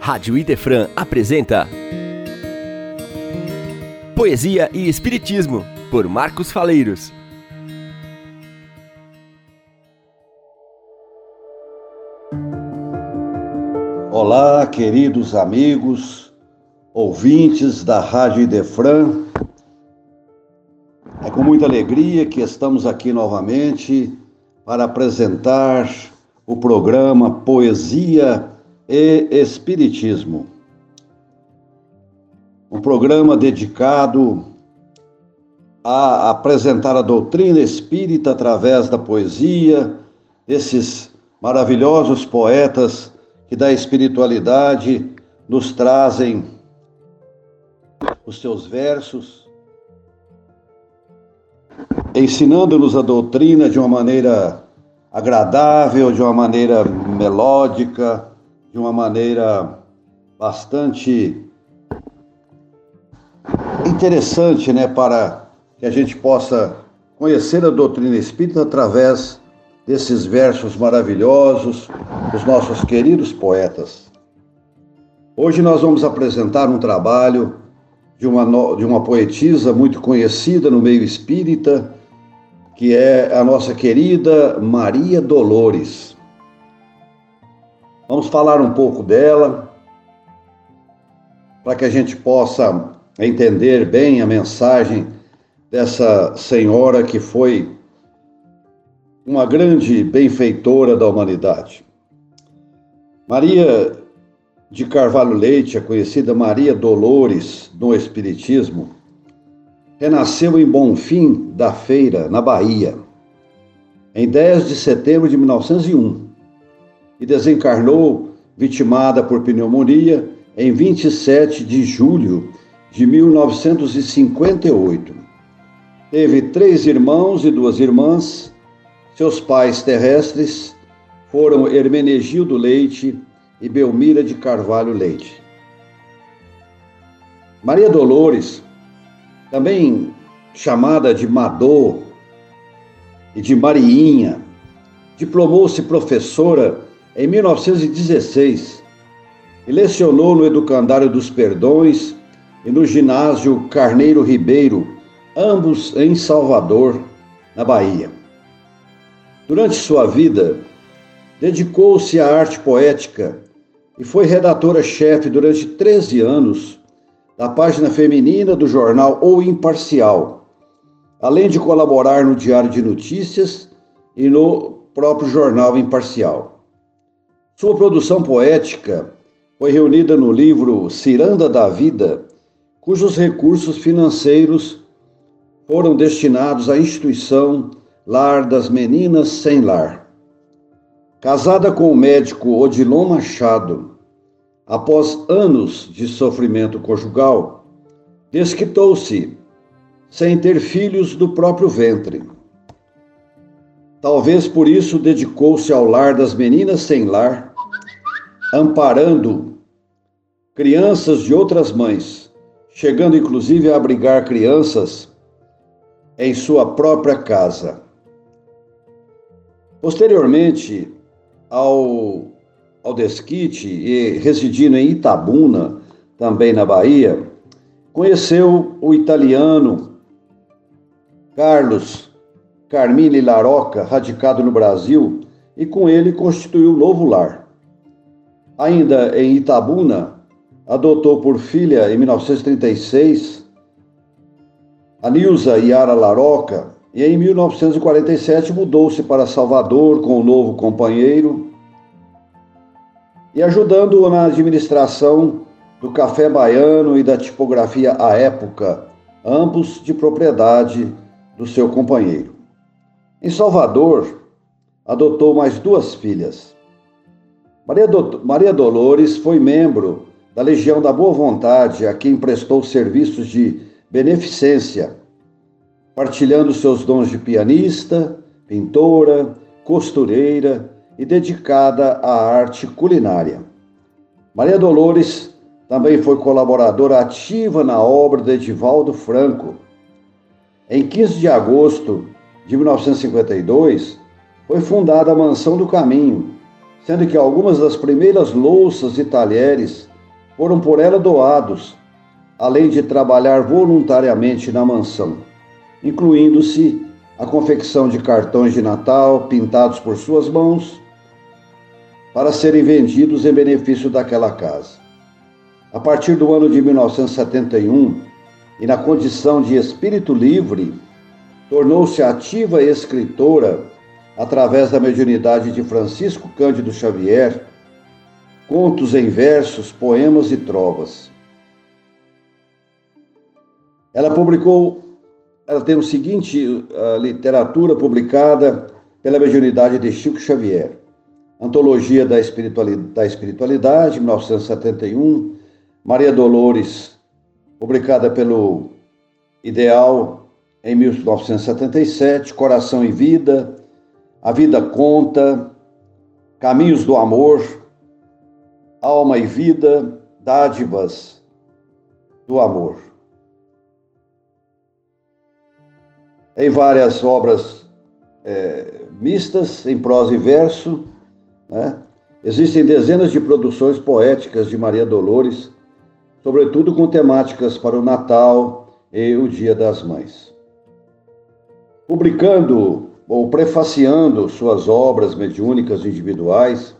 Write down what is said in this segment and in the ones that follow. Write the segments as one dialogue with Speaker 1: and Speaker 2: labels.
Speaker 1: Rádio Idefran apresenta Poesia e Espiritismo, por Marcos Faleiros.
Speaker 2: Olá, queridos amigos, ouvintes da Rádio Idefran. É com muita alegria que estamos aqui novamente para apresentar o programa Poesia e Espiritismo. Um programa dedicado a apresentar a doutrina espírita através da poesia, desses maravilhosos poetas que da espiritualidade nos trazem os seus versos, ensinando-nos a doutrina de uma maneira agradável, de uma maneira melódica, de uma maneira bastante interessante, né, para que a gente possa conhecer a doutrina espírita através desses versos maravilhosos dos nossos queridos poetas. Hoje nós vamos apresentar um trabalho de uma, de uma poetisa muito conhecida no meio espírita, que é a nossa querida Maria Dolores. Vamos falar um pouco dela, para que a gente possa entender bem a mensagem dessa senhora que foi uma grande benfeitora da humanidade. Maria de Carvalho Leite, a conhecida Maria Dolores no Espiritismo, renasceu em Bonfim da Feira, na Bahia, em 10 de setembro de 1901 e desencarnou vitimada por pneumonia em 27 de julho de 1958. Teve três irmãos e duas irmãs. Seus pais terrestres foram Hermenegildo Leite e Belmira de Carvalho Leite. Maria Dolores também chamada de Madô e de Mariinha, diplomou-se professora em 1916 e lecionou no Educandário dos Perdões e no Ginásio Carneiro Ribeiro, ambos em Salvador, na Bahia. Durante sua vida, dedicou-se à arte poética e foi redatora-chefe durante 13 anos da página feminina do jornal O Imparcial, além de colaborar no Diário de Notícias e no próprio jornal Imparcial. Sua produção poética foi reunida no livro Ciranda da Vida, cujos recursos financeiros foram destinados à instituição Lar das Meninas Sem Lar. Casada com o médico Odilon Machado, após anos de sofrimento conjugal, desquitou-se sem ter filhos do próprio ventre. Talvez por isso dedicou-se ao lar das meninas sem lar, amparando crianças de outras mães, chegando inclusive a abrigar crianças em sua própria casa. Posteriormente ao ao desquite e residindo em Itabuna, também na Bahia, conheceu o italiano Carlos Carmine Laroca, radicado no Brasil, e com ele constituiu um novo lar. Ainda em Itabuna, adotou por filha em 1936 a Nilza Yara Laroca e em 1947 mudou-se para Salvador com o um novo companheiro e ajudando-o na administração do café baiano e da tipografia à época, ambos de propriedade do seu companheiro. Em Salvador, adotou mais duas filhas. Maria, Do Maria Dolores foi membro da Legião da Boa Vontade, a quem prestou serviços de beneficência, partilhando seus dons de pianista, pintora, costureira e dedicada à arte culinária. Maria Dolores também foi colaboradora ativa na obra de Edivaldo Franco. Em 15 de agosto de 1952, foi fundada a Mansão do Caminho, sendo que algumas das primeiras louças e talheres foram por ela doados, além de trabalhar voluntariamente na mansão, incluindo-se a confecção de cartões de Natal pintados por suas mãos para serem vendidos em benefício daquela casa. A partir do ano de 1971, e na condição de espírito livre, tornou-se ativa escritora através da mediunidade de Francisco Cândido Xavier, contos em versos, poemas e trovas. Ela publicou ela tem o seguinte literatura publicada pela mediunidade de Chico Xavier. Antologia da Espiritualidade, da Espiritualidade 1971. Maria Dolores, publicada pelo Ideal em 1977. Coração e Vida. A Vida Conta. Caminhos do Amor. Alma e Vida. Dádivas do Amor. em várias obras é, mistas, em prosa e verso. Né? Existem dezenas de produções poéticas de Maria Dolores, sobretudo com temáticas para o Natal e o Dia das Mães. Publicando ou prefaciando suas obras mediúnicas individuais,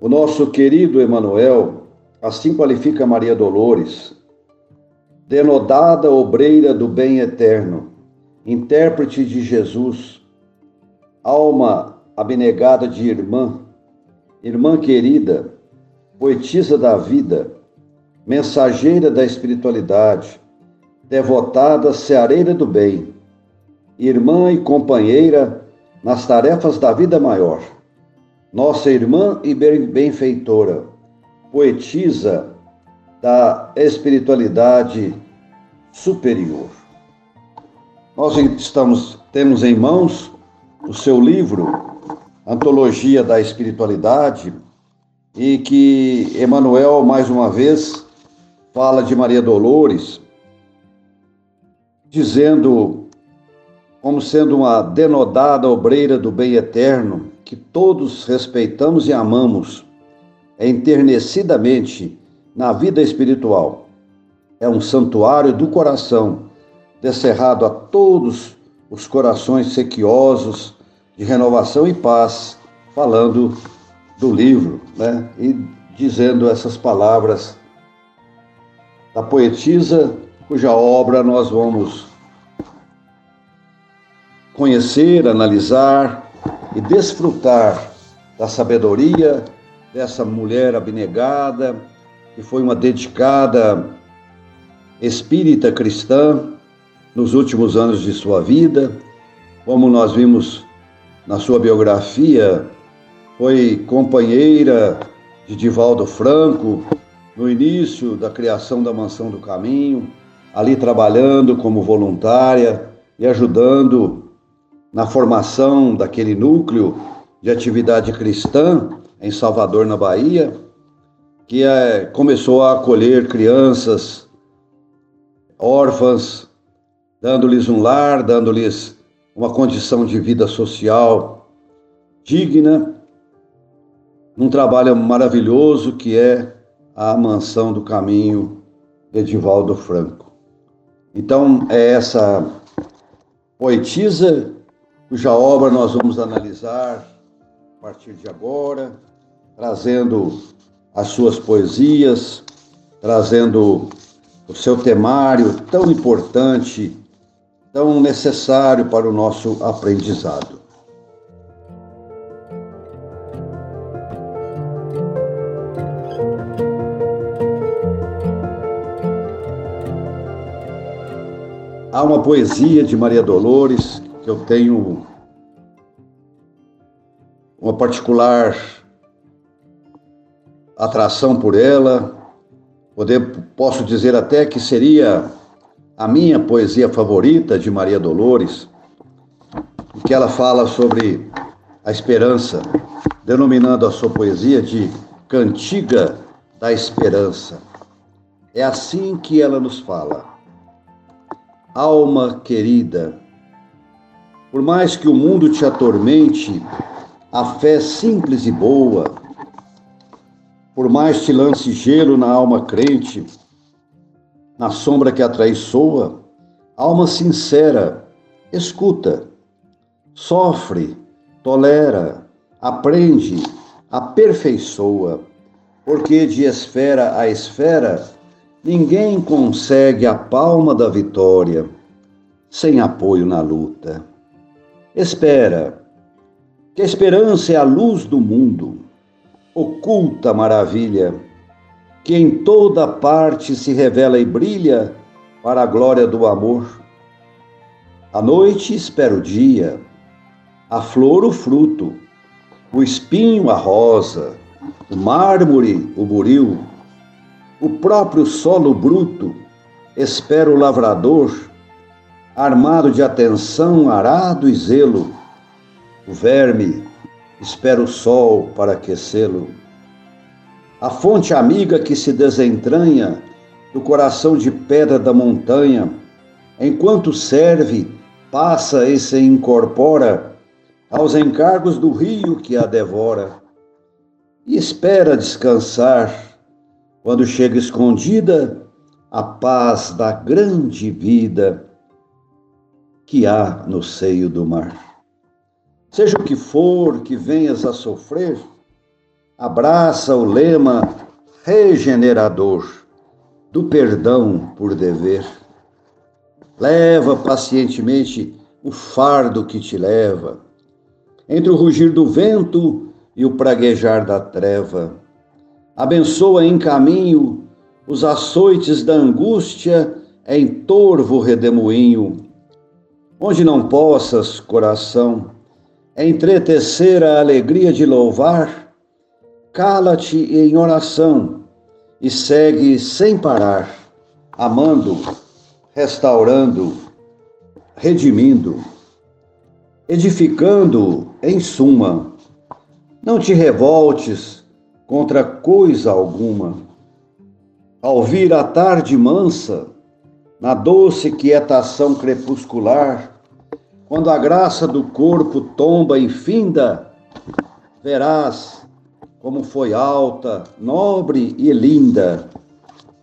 Speaker 2: o nosso querido Emanuel assim qualifica Maria Dolores denodada obreira do bem eterno, intérprete de Jesus, alma abnegada de irmã, irmã querida, poetisa da vida, mensageira da espiritualidade, devotada seareira do bem, irmã e companheira nas tarefas da vida maior, nossa irmã e benfeitora, poetisa da espiritualidade superior. Nós estamos temos em mãos o seu livro Antologia da Espiritualidade e que Emmanuel mais uma vez fala de Maria Dolores dizendo como sendo uma denodada obreira do bem eterno que todos respeitamos e amamos enternecidamente na vida espiritual. É um santuário do coração, descerrado a todos os corações sequiosos de renovação e paz, falando do livro, né? E dizendo essas palavras da poetisa, cuja obra nós vamos conhecer, analisar e desfrutar da sabedoria dessa mulher abnegada, que foi uma dedicada espírita cristã nos últimos anos de sua vida. Como nós vimos na sua biografia, foi companheira de Divaldo Franco no início da criação da Mansão do Caminho, ali trabalhando como voluntária e ajudando na formação daquele núcleo de atividade cristã em Salvador, na Bahia que é, começou a acolher crianças órfãs, dando-lhes um lar, dando-lhes uma condição de vida social digna, num trabalho maravilhoso que é a mansão do caminho Edivaldo Franco. Então, é essa poetisa cuja obra nós vamos analisar a partir de agora, trazendo as suas poesias, trazendo o seu temário tão importante, tão necessário para o nosso aprendizado. Há uma poesia de Maria Dolores eu tenho uma particular atração por ela. Poder, posso dizer até que seria a minha poesia favorita de Maria Dolores, que ela fala sobre a esperança, denominando a sua poesia de Cantiga da Esperança. É assim que ela nos fala. Alma querida, por mais que o mundo te atormente, a fé simples e boa por mais te lance gelo na alma crente, na sombra que atraiçoa, alma sincera, escuta, sofre, tolera, aprende, aperfeiçoa, porque de esfera a esfera ninguém consegue a palma da vitória sem apoio na luta. Espera, que a esperança é a luz do mundo, oculta maravilha, que em toda parte se revela e brilha para a glória do amor. A noite espera o dia, a flor o fruto, o espinho a rosa, o mármore o buril, o próprio solo bruto espera o lavrador, armado de atenção, arado e zelo. O verme espera o sol para aquecê-lo. A fonte amiga que se desentranha do coração de pedra da montanha, enquanto serve, passa e se incorpora aos encargos do rio que a devora e espera descansar quando chega escondida a paz da grande vida que há no seio do mar. Seja o que for que venhas a sofrer, abraça o lema regenerador do perdão por dever. Leva pacientemente o fardo que te leva, entre o rugir do vento e o praguejar da treva. Abençoa em caminho os açoites da angústia em torvo redemoinho, onde não possas, coração, entretecer a alegria de louvar, cala-te em oração e segue sem parar, amando, restaurando, redimindo, edificando, em suma, não te revoltes contra coisa alguma. Ao vir a tarde mansa, na doce quietação crepuscular, quando a graça do corpo tomba e finda, verás como foi alta, nobre e linda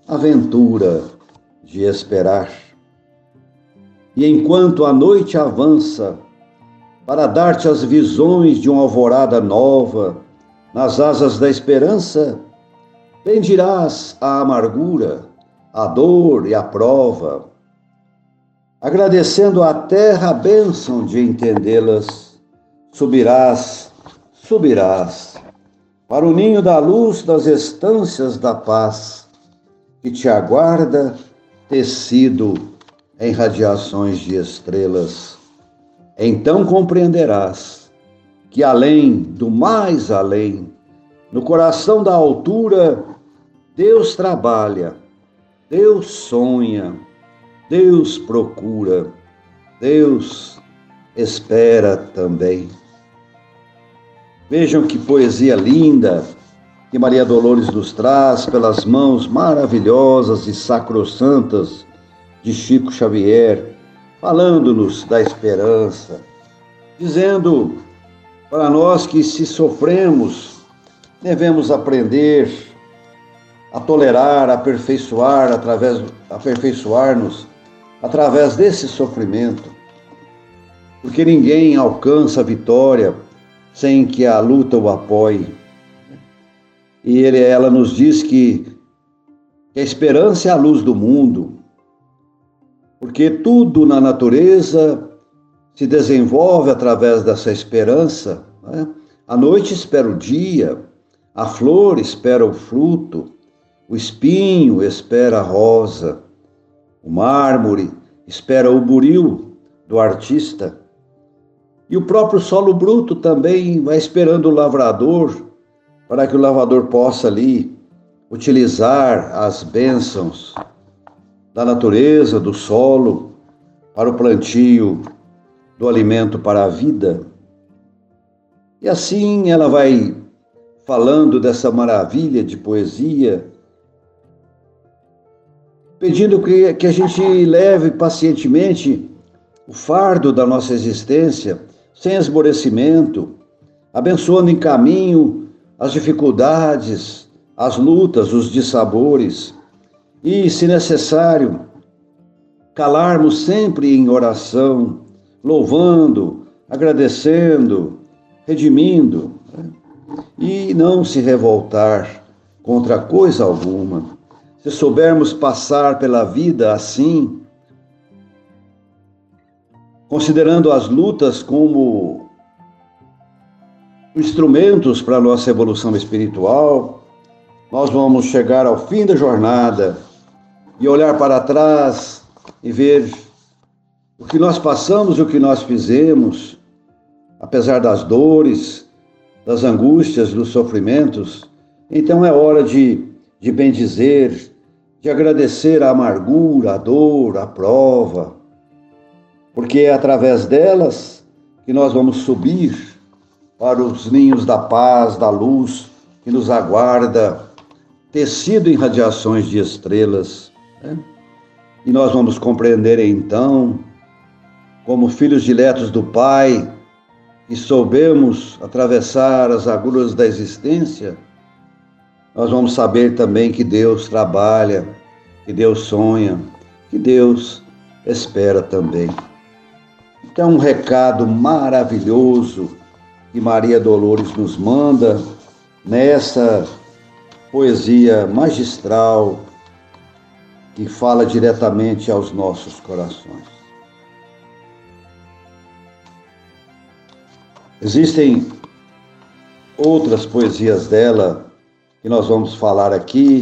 Speaker 2: a ventura de esperar. E enquanto a noite avança, para dar-te as visões de uma alvorada nova, nas asas da esperança, bendirás a amargura, a dor e a prova, agradecendo à terra a bênção de entendê-las, subirás, subirás, para o ninho da luz das estâncias da paz, que te aguarda tecido em radiações de estrelas. Então compreenderás que além do mais além, no coração da altura, Deus trabalha, Deus sonha, Deus procura, Deus espera também. Vejam que poesia linda que Maria Dolores nos traz pelas mãos maravilhosas e sacrossantas de Chico Xavier falando-nos da esperança, dizendo para nós que se sofremos, devemos aprender a tolerar, aperfeiçoar através aperfeiçoar-nos através desse sofrimento. Porque ninguém alcança a vitória sem que a luta o apoie. E ele, ela nos diz que a esperança é a luz do mundo, porque tudo na natureza se desenvolve através dessa esperança. Né? A noite espera o dia, a flor espera o fruto, o espinho espera a rosa, o mármore espera o buril do artista. E o próprio solo bruto também vai esperando o lavrador, para que o lavrador possa ali utilizar as bênçãos da natureza, do solo, para o plantio do alimento para a vida. E assim ela vai falando dessa maravilha de poesia, pedindo que, que a gente leve pacientemente o fardo da nossa existência, sem esmorecimento, abençoando em caminho as dificuldades as lutas, os dissabores, e, se necessário, calarmos sempre em oração, louvando, agradecendo, redimindo, né? e não se revoltar contra coisa alguma. Se soubermos passar pela vida assim, considerando as lutas como instrumentos para a nossa evolução espiritual, nós vamos chegar ao fim da jornada e olhar para trás e ver o que nós passamos e o que nós fizemos, apesar das dores, das angústias, dos sofrimentos. Então é hora de, de bendizer, de agradecer a amargura, a dor, a prova, porque é através delas que nós vamos subir para os ninhos da paz, da luz que nos aguarda, tecido em radiações de estrelas. Né? E nós vamos compreender então, como filhos diletos do Pai, e soubemos atravessar as agulhas da existência, nós vamos saber também que Deus trabalha, que Deus sonha, que Deus espera também. Então, um recado maravilhoso que Maria Dolores nos manda nessa poesia magistral que fala diretamente aos nossos corações. Existem outras poesias dela que nós vamos falar aqui,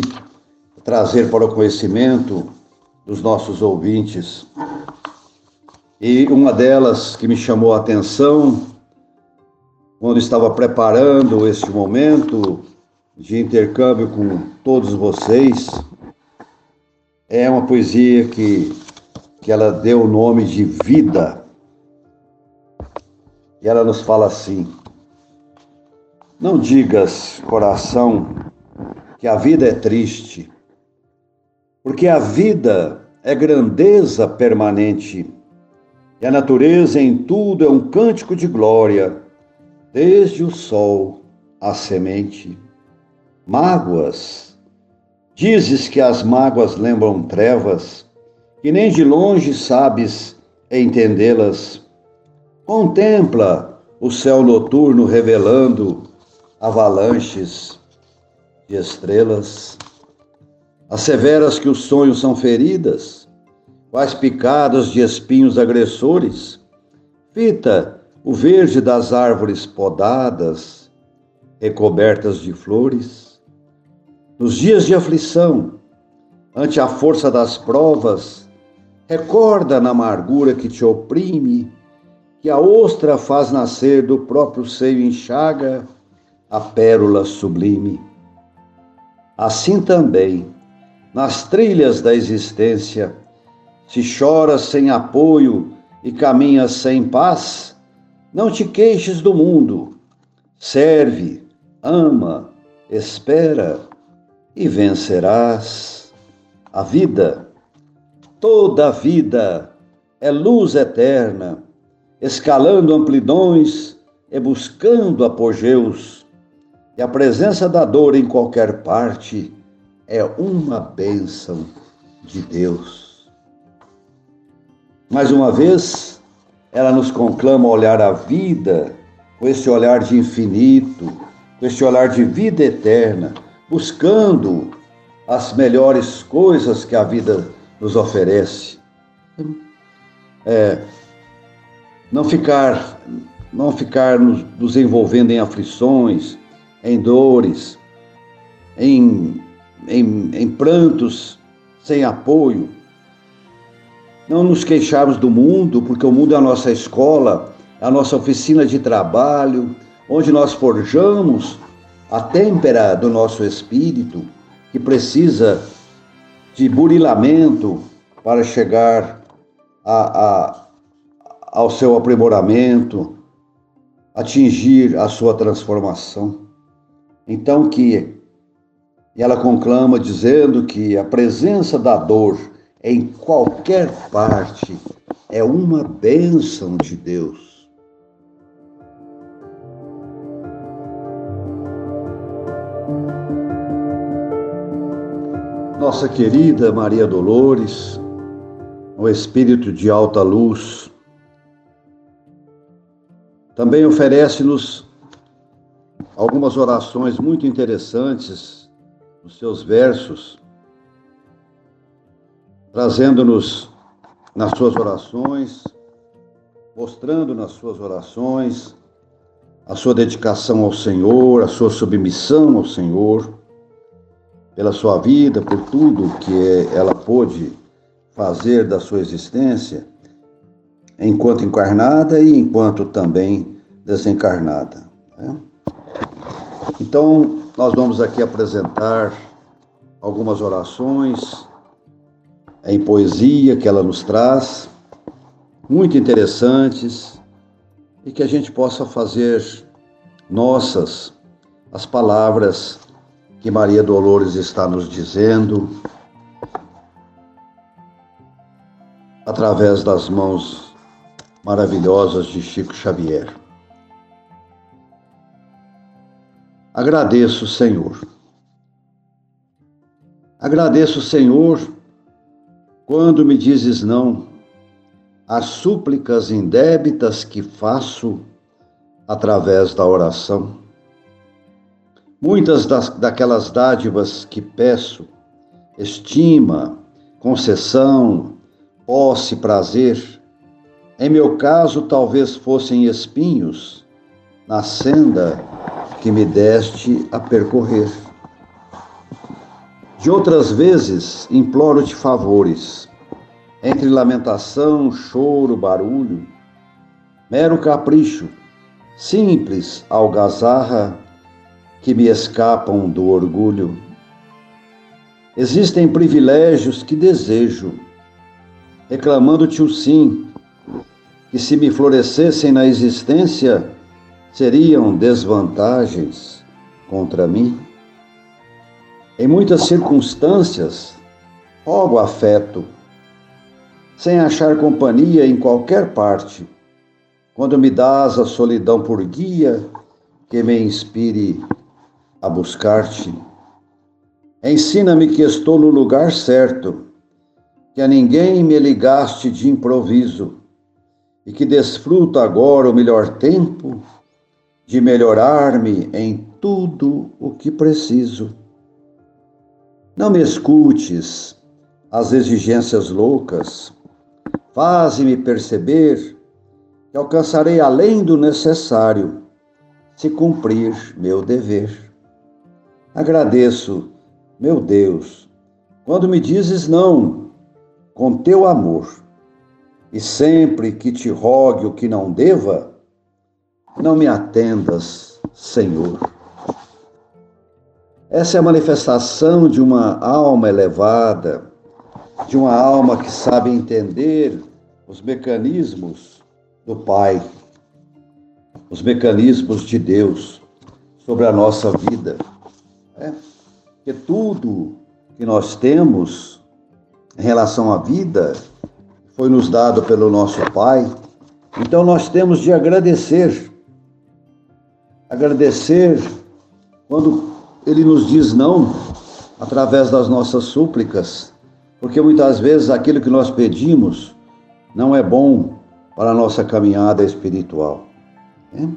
Speaker 2: trazer para o conhecimento dos nossos ouvintes. E uma delas que me chamou a atenção quando estava preparando este momento de intercâmbio com todos vocês, é uma poesia que, que ela deu o nome de Vida. E ela nos fala assim: Não digas, coração, que a vida é triste, porque a vida é grandeza permanente, e a natureza em tudo é um cântico de glória, desde o sol à semente. Mágoas, dizes que as mágoas lembram trevas, que nem de longe sabes entendê-las Contempla o céu noturno revelando avalanches de estrelas. Asseveras que os sonhos são feridas, quais picadas de espinhos agressores. Fita o verde das árvores podadas, recobertas de flores. Nos dias de aflição, ante a força das provas, recorda na amargura que te oprime que a ostra faz nascer do próprio seio enxaga a pérola sublime. Assim também, nas trilhas da existência, se choras sem apoio e caminhas sem paz, não te queixes do mundo. Serve, ama, espera e vencerás. A vida, toda a vida, é luz eterna escalando amplidões e buscando apogeus. E a presença da dor em qualquer parte é uma bênção de Deus. Mais uma vez, ela nos conclama a olhar a vida com esse olhar de infinito, com esse olhar de vida eterna, buscando as melhores coisas que a vida nos oferece. É, não ficar, não ficar nos, nos envolvendo em aflições, em dores, em, em, em prantos sem apoio. Não nos queixarmos do mundo, porque o mundo é a nossa escola, a nossa oficina de trabalho, onde nós forjamos a têmpera do nosso espírito, que precisa de burilamento para chegar a, a, ao seu aprimoramento, atingir a sua transformação. Então que ela conclama dizendo que a presença da dor em qualquer parte é uma bênção de Deus. Nossa querida Maria Dolores, o Espírito de alta luz, também oferece-nos algumas orações muito interessantes nos seus versos, trazendo-nos nas suas orações, mostrando nas suas orações a sua dedicação ao Senhor, a sua submissão ao Senhor, pela sua vida, por tudo que ela pôde fazer da sua existência, enquanto encarnada e enquanto também desencarnada. Né? Então, nós vamos aqui apresentar algumas orações em poesia que ela nos traz, muito interessantes, e que a gente possa fazer nossas as palavras que Maria Dolores está nos dizendo através das mãos maravilhosas de Chico Xavier. Agradeço, Senhor. Agradeço, Senhor, quando me dizes não as súplicas indébitas que faço através da oração. Muitas das, daquelas dádivas que peço, estima, concessão, posse, prazer, em meu caso talvez fossem espinhos na senda que me deste a percorrer. De outras vezes imploro-te favores, entre lamentação, choro, barulho, mero capricho, simples algazarra que me escapam do orgulho. Existem privilégios que desejo, reclamando-te o sim, que se me florescessem na existência, seriam desvantagens contra mim. Em muitas circunstâncias, rogo afeto, sem achar companhia em qualquer parte. Quando me dás a solidão por guia, que me inspire a buscar-te. Ensina-me que estou no lugar certo, que a ninguém me ligaste de improviso e que desfruto agora o melhor tempo de melhorar-me em tudo o que preciso. Não me escutes as exigências loucas Faze-me perceber que alcançarei além do necessário se cumprir meu dever. Agradeço, meu Deus, quando me dizes não, com teu amor, e sempre que te rogue o que não deva, não me atendas, Senhor. Essa é a manifestação de uma alma elevada de uma alma que sabe entender os mecanismos do Pai, os mecanismos de Deus sobre a nossa vida. Né? Que tudo que nós temos em relação à vida foi nos dado pelo nosso Pai. Então nós temos de agradecer. Agradecer quando Ele nos diz não, através das nossas súplicas porque muitas vezes aquilo que nós pedimos não é bom para a nossa caminhada espiritual. Né?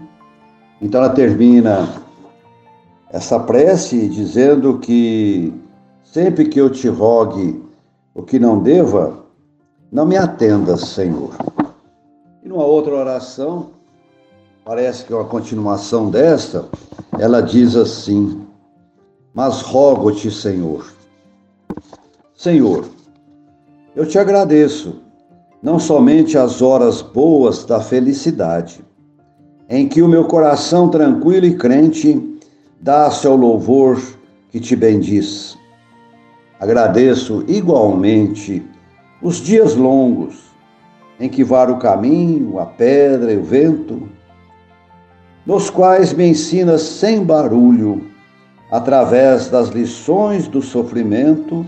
Speaker 2: Então ela termina essa prece dizendo que sempre que eu te rogue o que não deva, não me atendas, Senhor. E numa outra oração, parece que é uma continuação desta, ela diz assim: Mas rogo-te, Senhor. Senhor, eu te agradeço, não somente as horas boas da felicidade, em que o meu coração tranquilo e crente dá seu louvor que te bendiz. Agradeço igualmente os dias longos em que varo o caminho, a pedra e o vento, nos quais me ensinas sem barulho, através das lições do sofrimento,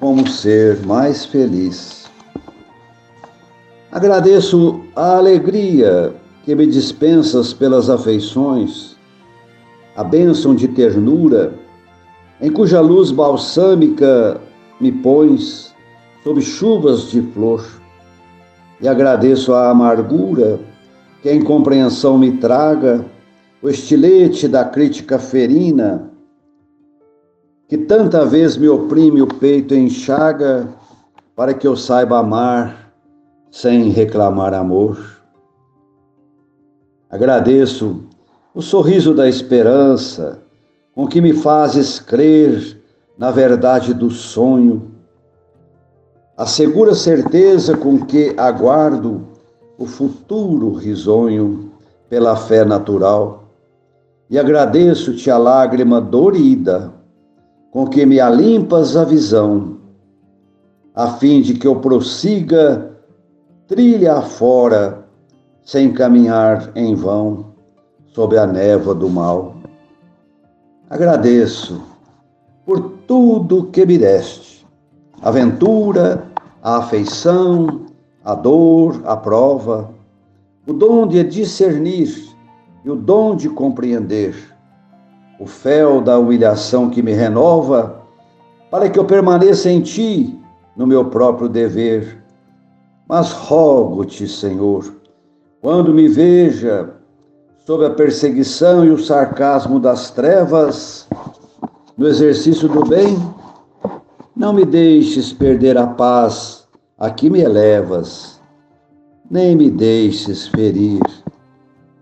Speaker 2: como ser mais feliz. Agradeço a alegria que me dispensas pelas afeições, a bênção de ternura em cuja luz balsâmica me pões sob chuvas de flor. E agradeço a amargura que a incompreensão me traga, o estilete da crítica ferina, que tanta vez me oprime o peito enxaga, para que eu saiba amar sem reclamar amor. Agradeço o sorriso da esperança, com que me fazes crer na verdade do sonho, a segura certeza com que aguardo o futuro risonho pela fé natural, e agradeço-te a lágrima dorida com que me alimpas a visão, a fim de que eu prossiga trilha afora, sem caminhar em vão sob a névoa do mal. Agradeço por tudo que me deste, a aventura, a afeição, a dor, a prova, o dom de discernir e o dom de compreender, o fel da humilhação que me renova, para que eu permaneça em ti no meu próprio dever. Mas rogo-te, Senhor, quando me veja sob a perseguição e o sarcasmo das trevas, no exercício do bem, não me deixes perder a paz a que me elevas, nem me deixes ferir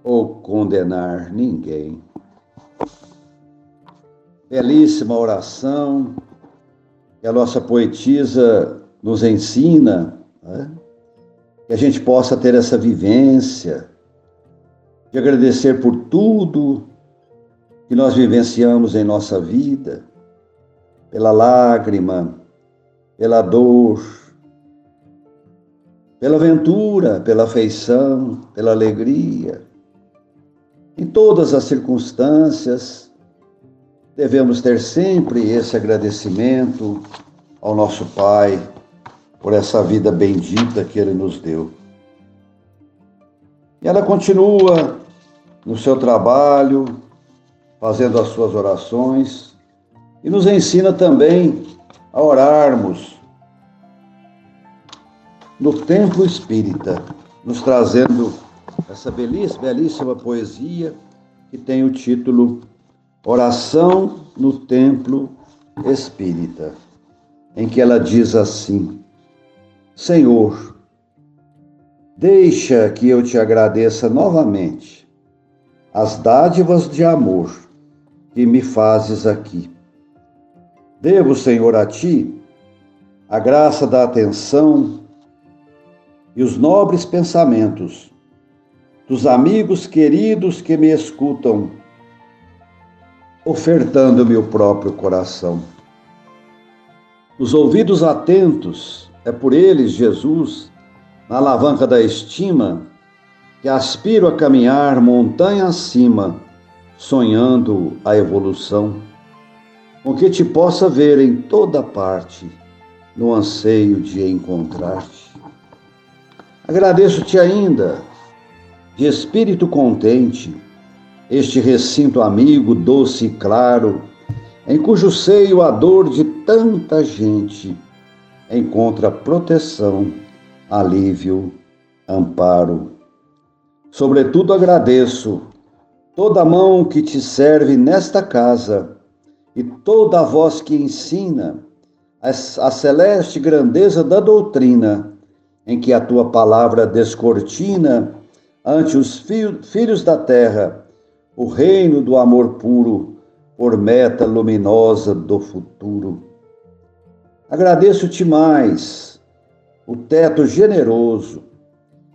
Speaker 2: ou condenar ninguém. Belíssima oração que a nossa poetisa nos ensina, né? que a gente possa ter essa vivência de agradecer por tudo que nós vivenciamos em nossa vida, pela lágrima, pela dor, pela aventura, pela afeição, pela alegria. Em todas as circunstâncias, devemos ter sempre esse agradecimento ao nosso Pai por essa vida bendita que Ele nos deu. E ela continua no seu trabalho, fazendo as suas orações, e nos ensina também a orarmos no templo espírita, nos trazendo essa belíssima, belíssima poesia que tem o título Oração no Templo Espírita, em que ela diz assim: Senhor, deixa que eu te agradeça novamente as dádivas de amor que me fazes aqui. Devo, Senhor, a ti a graça da atenção e os nobres pensamentos dos amigos queridos que me escutam, ofertando-me o próprio coração. Os ouvidos atentos, é por eles, Jesus, na alavanca da estima, que aspiro a caminhar montanha acima sonhando a evolução, com que te possa ver em toda parte, no anseio de encontrar-te. Agradeço-te ainda, de espírito contente, este recinto amigo, doce e claro, em cujo seio a dor de tanta gente encontra proteção, alívio, amparo. Sobretudo agradeço toda mão que te serve nesta casa e toda a voz que ensina a celeste grandeza da doutrina, em que a tua palavra descortina ante os filhos da terra o reino do amor puro, por meta luminosa do futuro. Agradeço-te mais o teto generoso,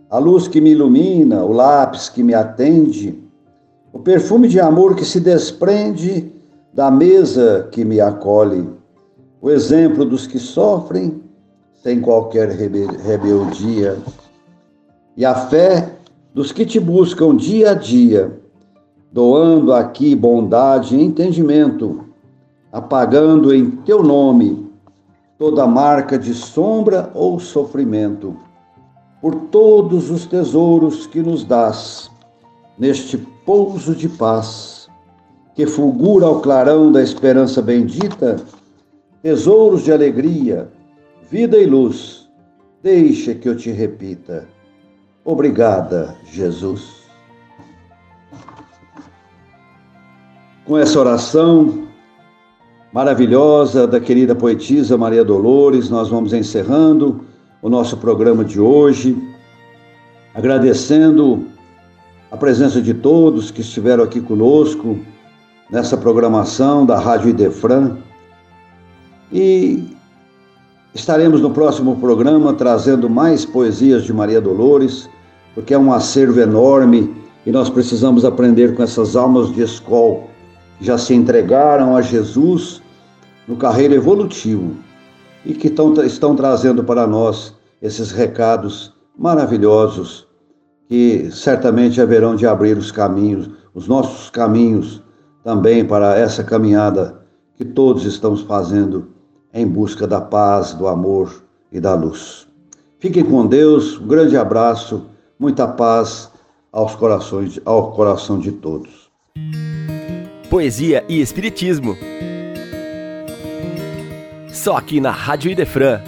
Speaker 2: a luz que me ilumina, o lápis que me atende o perfume de amor que se desprende da mesa que me acolhe, o exemplo dos que sofrem sem qualquer rebeldia, e a fé dos que te buscam dia a dia, doando aqui bondade e entendimento, apagando em teu nome toda marca de sombra ou sofrimento, por todos os tesouros que nos dás neste pouso de paz, que fulgura ao clarão da esperança bendita, tesouros de alegria, vida e luz, deixa que eu te repita. Obrigada, Jesus. Com essa oração maravilhosa da querida poetisa Maria Dolores, nós vamos encerrando o nosso programa de hoje, agradecendo a presença de todos que estiveram aqui conosco nessa programação da Rádio Idefran. E estaremos no próximo programa trazendo mais poesias de Maria Dolores, porque é um acervo enorme e nós precisamos aprender com essas almas de escola já se entregaram a Jesus no carreiro evolutivo e que tão, estão trazendo para nós esses recados maravilhosos que certamente haverão de abrir os caminhos, os nossos caminhos também para essa caminhada que todos estamos fazendo em busca da paz, do amor e da luz. Fiquem com Deus, um grande abraço, muita paz aos corações, ao coração de todos
Speaker 1: poesia e espiritismo. Só aqui na Rádio Idefran